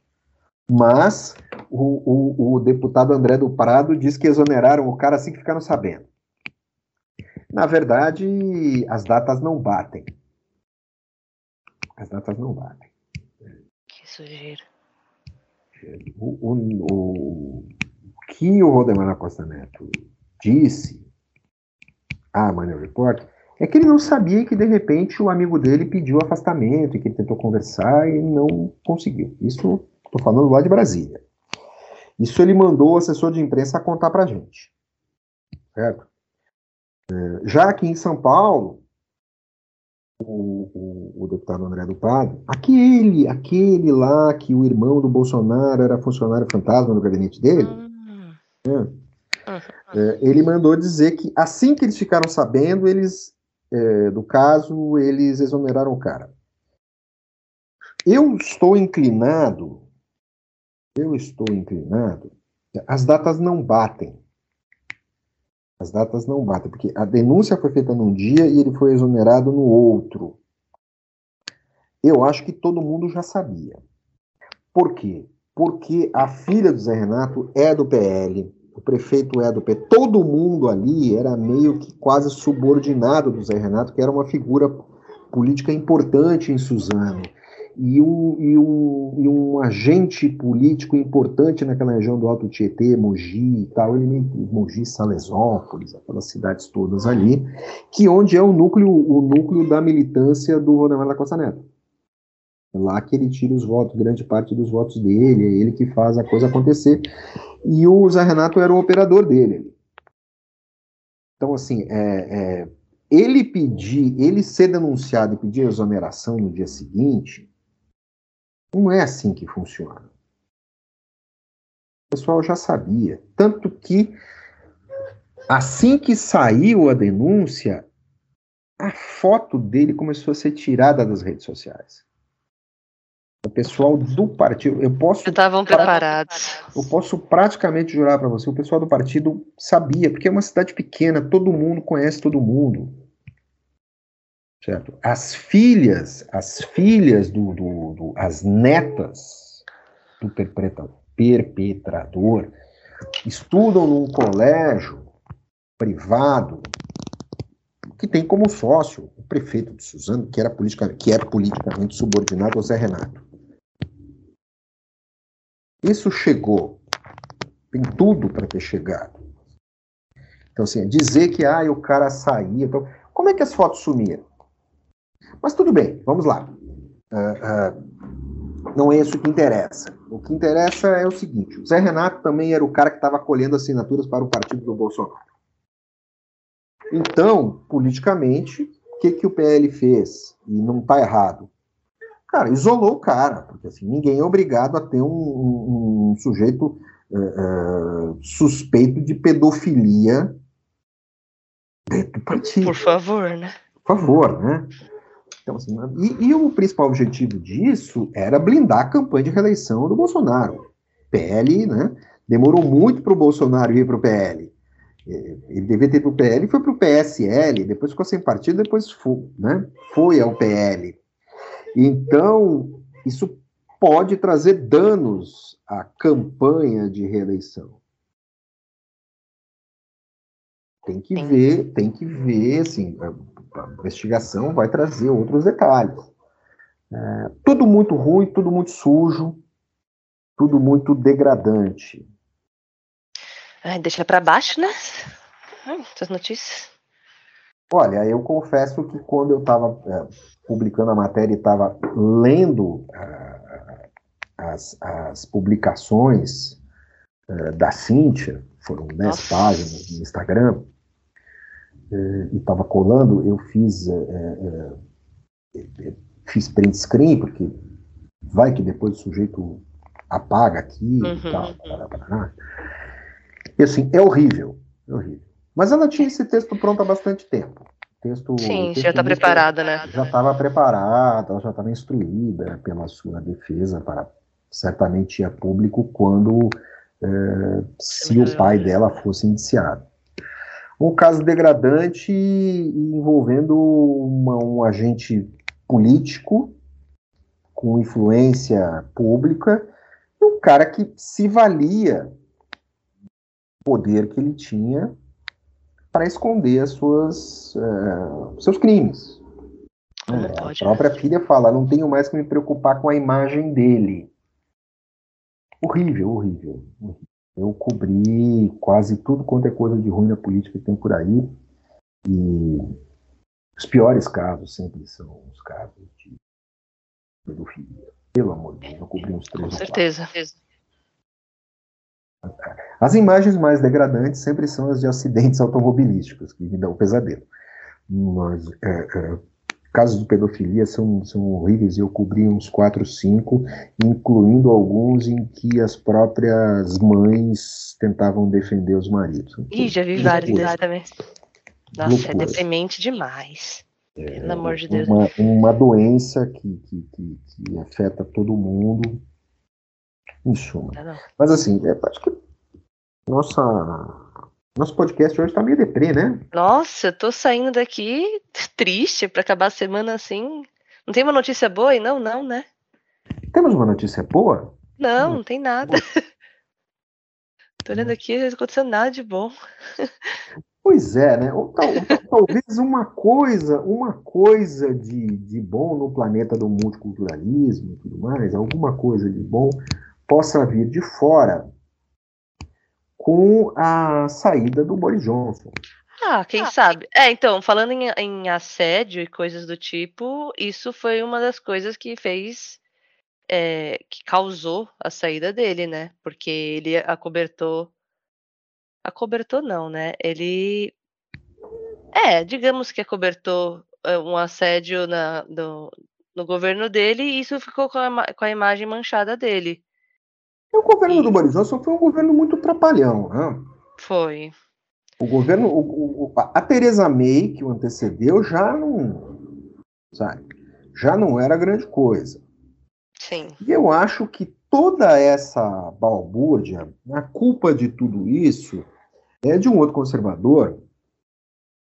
mas o, o, o, deputado André do Prado diz que exoneraram o cara assim que ficaram sabendo. Na verdade, as datas não batem. As datas não batem. Que sujeira. O, o, o, que o Rodemar Costa Neto disse à Money Report é que ele não sabia que, de repente, o amigo dele pediu afastamento e que ele tentou conversar e não conseguiu. Isso Estou falando lá de Brasília. Isso ele mandou o assessor de imprensa contar para gente. Certo? É, já aqui em São Paulo, o, o, o, deputado André do aquele, aquele lá que o irmão do Bolsonaro era funcionário fantasma no gabinete dele, uhum. é, ele mandou dizer que assim que eles ficaram sabendo, eles é, do caso, eles exoneraram o cara. Eu estou inclinado eu estou inclinado, as datas não batem. As datas não batem, porque a denúncia foi feita num dia e ele foi exonerado no outro. Eu acho que todo mundo já sabia. Por quê? Porque a filha do Zé Renato é do PL, o prefeito é do PL, todo mundo ali era meio que quase subordinado do Zé Renato, que era uma figura política importante em Suzano e um, e, um, e um agente político importante naquela região do Alto Tietê, Mogi e tal, ele Mogi, Salesópolis, aquelas cidades todas ali, que onde é o núcleo, o núcleo da militância do Rodemar da Costa Neto. É lá que ele tira os votos, grande parte dos votos dele, é ele que faz a coisa acontecer. E o Zé Renato era o operador dele. Então, assim, é, é, ele pedir, ele ser denunciado e pedir exoneração no dia seguinte, não é assim que funciona. O pessoal já sabia. Tanto que, assim que saiu a denúncia, a foto dele começou a ser tirada das redes sociais. O pessoal do partido, eu posso. Estavam preparados. Eu posso praticamente jurar para você, o pessoal do partido sabia, porque é uma cidade pequena, todo mundo conhece todo mundo certo? As filhas, as filhas do, do, do as netas do perpetrador estudam num colégio privado que tem como sócio o prefeito de Suzano, que era politicamente, que era politicamente subordinado ao Zé Renato. Isso chegou, tem tudo para ter chegado. Então, assim, dizer que ah, o cara saía. Então, como é que as fotos sumiram? Mas tudo bem, vamos lá. Uh, uh, não é isso que interessa. O que interessa é o seguinte: o Zé Renato também era o cara que estava colhendo assinaturas para o partido do Bolsonaro. Então, politicamente, o que, que o PL fez? E não está errado. Cara, isolou o cara, porque assim, ninguém é obrigado a ter um, um, um sujeito uh, suspeito de pedofilia dentro do partido. Por favor, né? Por favor, né? Então, assim, e, e, o principal objetivo disso era blindar a campanha de reeleição do Bolsonaro. PL, né? Demorou muito para o Bolsonaro ir para o PL. É, ele devia ter para o PL, foi para o PSL, depois ficou sem partido, depois foi, né? foi ao PL. Então, isso pode trazer danos à campanha de reeleição. Tem que ver, tem que ver, assim, a investigação vai trazer outros detalhes. É, tudo muito ruim, tudo muito sujo, tudo muito degradante. Ai, deixa para baixo, né? Essas notícias. Olha, eu confesso que quando eu estava é, publicando a matéria e estava lendo é, as, as, publicações é, da Cíntia, foram 10 páginas no Instagram, eh, e estava colando, eu fiz, é, é, fiz print screen, porque vai que depois o sujeito apaga aqui uhum, e tal. E assim, é horrível, é horrível. Mas ela tinha esse texto pronto há bastante tempo. Texto, Sim, texto já está preparada, né? Já estava preparada, ela já estava instruída pela sua defesa para certamente ir a público quando é, se o pai dela fosse indiciado um caso degradante envolvendo uma, um agente político com influência pública e um cara que se valia do poder que ele tinha para esconder as suas uh, seus crimes. É, a própria filha fala: não tenho mais que me preocupar com a imagem dele. Horrível, horrível. horrível. Eu cobri quase tudo quanto é coisa de ruim na política que tem por aí. E os piores casos sempre são os casos de pedofilia. Pelo amor de Deus, eu cobri uns três. Com certeza. As imagens mais degradantes sempre são as de acidentes automobilísticos, que me dão um pesadelo. Mas é, é, casos de pedofilia são, são horríveis e eu cobri uns 4, 5, incluindo alguns em que as próprias mães tentavam defender os maridos. Ih, já vi vários desses também. Nossa, Loucura. é deprimente demais. É, Pelo amor de Deus. Uma, uma doença que, que, que, que, afeta todo mundo. Em suma. Mas assim, é, acho que nossa Nosso podcast hoje tá meio deprê, né? Nossa, eu tô saindo daqui triste para acabar a semana assim. Não tem uma notícia boa aí? Não, não, né? Temos uma notícia boa? Não, não tem nada. Tô olhando aqui, não acontecendo nada de bom. Pois é, né? Ou, tal, talvez uma coisa, uma coisa de, de bom no planeta do multiculturalismo e tudo mais, alguma coisa de bom possa vir de fora com a saída do Boris Johnson. Ah, quem ah, sabe? É, então, falando em, em, assédio e coisas do tipo, isso foi uma das coisas que fez, é, que causou a saída dele, né? Porque ele acobertou Acobertou não, né, ele é, digamos que acobertou eh, um assédio na no no governo dele e isso ficou com a com a imagem manchada dele. O governo do Boris Johnson foi um governo muito trapalhão, né? Foi. O governo, o, o, a Teresa May, que o antecedeu, já não, sabe, já não era grande coisa. Sim. E eu acho que toda essa balbúrdia, a culpa de tudo isso é de um outro conservador,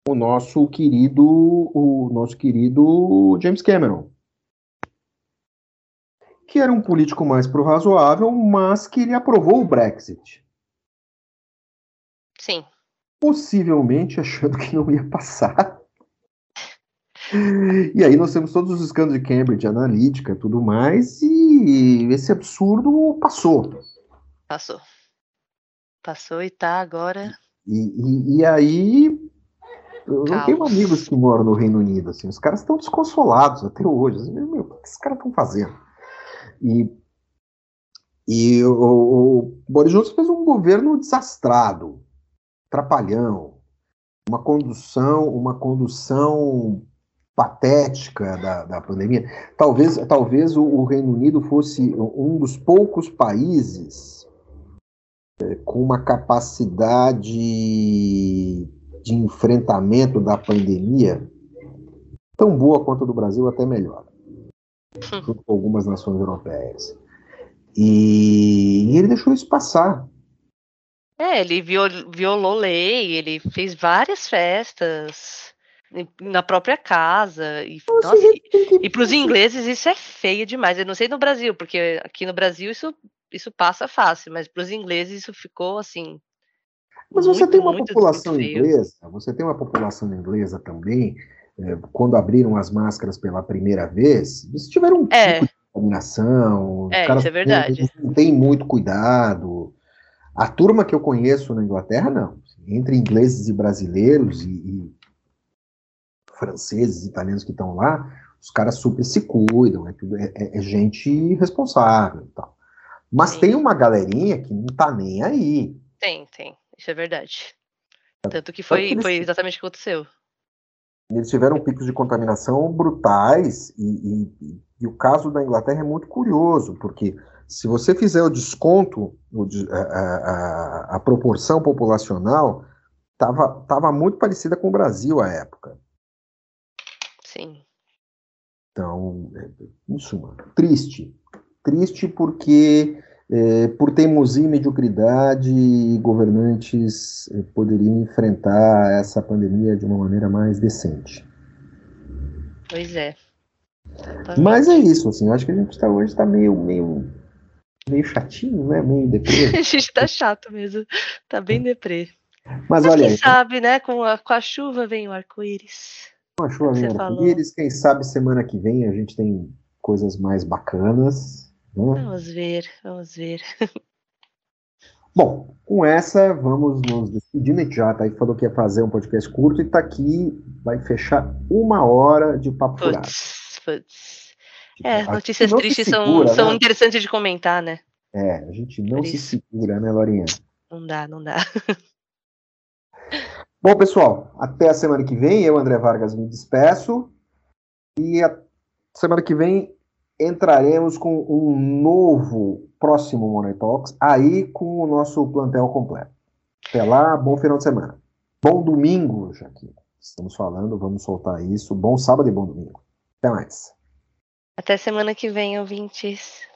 o nosso querido, o nosso querido James Cameron, que era um político mais pro razoável, mas que ele aprovou o Brexit. Sim. Possivelmente achando que não ia passar. E aí nós temos todos os escândalos de Cambridge Analytica e tudo mais, e esse absurdo passou. Passou. Passou e tá agora. E, e, e aí, eu tenho amigos que moram no Reino Unido, assim, os caras estão desconsolados até hoje. Assim, meu, o que esses caras estão fazendo? E, e o, o Boris Johnson fez um governo desastrado, trapalhão, uma condução, uma condução patética da, da pandemia. Talvez, talvez o, o Reino Unido fosse um dos poucos países com uma capacidade de enfrentamento da pandemia tão boa quanto a do Brasil, até melhor, junto com algumas nações europeias. E, e ele deixou isso passar. É, ele viol, violou lei, ele fez várias festas na própria casa. E, nossa, e, e para os ingleses isso é feio demais. Eu não sei no Brasil, porque aqui no Brasil isso isso passa fácil, mas para os ingleses isso ficou assim. Mas você muito, tem uma muito, população muito inglesa, você tem uma população inglesa também, é, quando abriram as máscaras pela primeira vez, eles tiveram um é. tipo de contaminação, é, isso é verdade. não tem muito cuidado. A turma que eu conheço na Inglaterra, não. Entre ingleses e brasileiros e, e franceses, italianos que estão lá, os caras super se cuidam, é, tudo, é, é, é gente responsável e tal. Mas Sim. tem uma galerinha que não tá nem aí. Tem, tem. Isso é verdade. Tanto que foi, eles, foi exatamente o que aconteceu. Eles tiveram picos de contaminação brutais e, e, e, o caso da Inglaterra é muito curioso, porque se você fizer o desconto, a, a, a, proporção populacional estava tava muito parecida com o Brasil à época. Sim. Então, é, em suma, triste triste porque, é, por teimosia e mediocridade, governantes é, poderiam enfrentar essa pandemia de uma maneira mais decente. Pois é. Mas é isso, assim, eu acho que a gente está hoje está meio, meio, meio chatinho, né? Meio deprê. a gente está chato mesmo, tá bem deprê. Mas, Mas olha quem aí, sabe, né? Com a, com a chuva vem o arco-íris. Com a chuva vem o arco-íris. Quem sabe semana que vem a gente tem coisas mais bacanas. Né? Vamos ver, vamos ver. Bom, com essa, vamos nos despedindo. A gente já tá aí, falou que ia fazer um podcast curto e está aqui, vai fechar uma hora de papo furado. Putz. É, notícias tristes segura, são, são né? interessantes de comentar, né? É, a gente não se segura, né, Lorinha? Não dá, não dá. Bom, pessoal, até a semana que vem. Eu, André Vargas, me despeço. E a semana que vem entraremos com um novo próximo Money Talks, aí com o nosso plantel completo. Até lá, bom final de semana. Bom domingo, já que estamos falando, vamos soltar isso. Bom sábado e bom domingo. Até mais. Até semana que vem, ouvintes.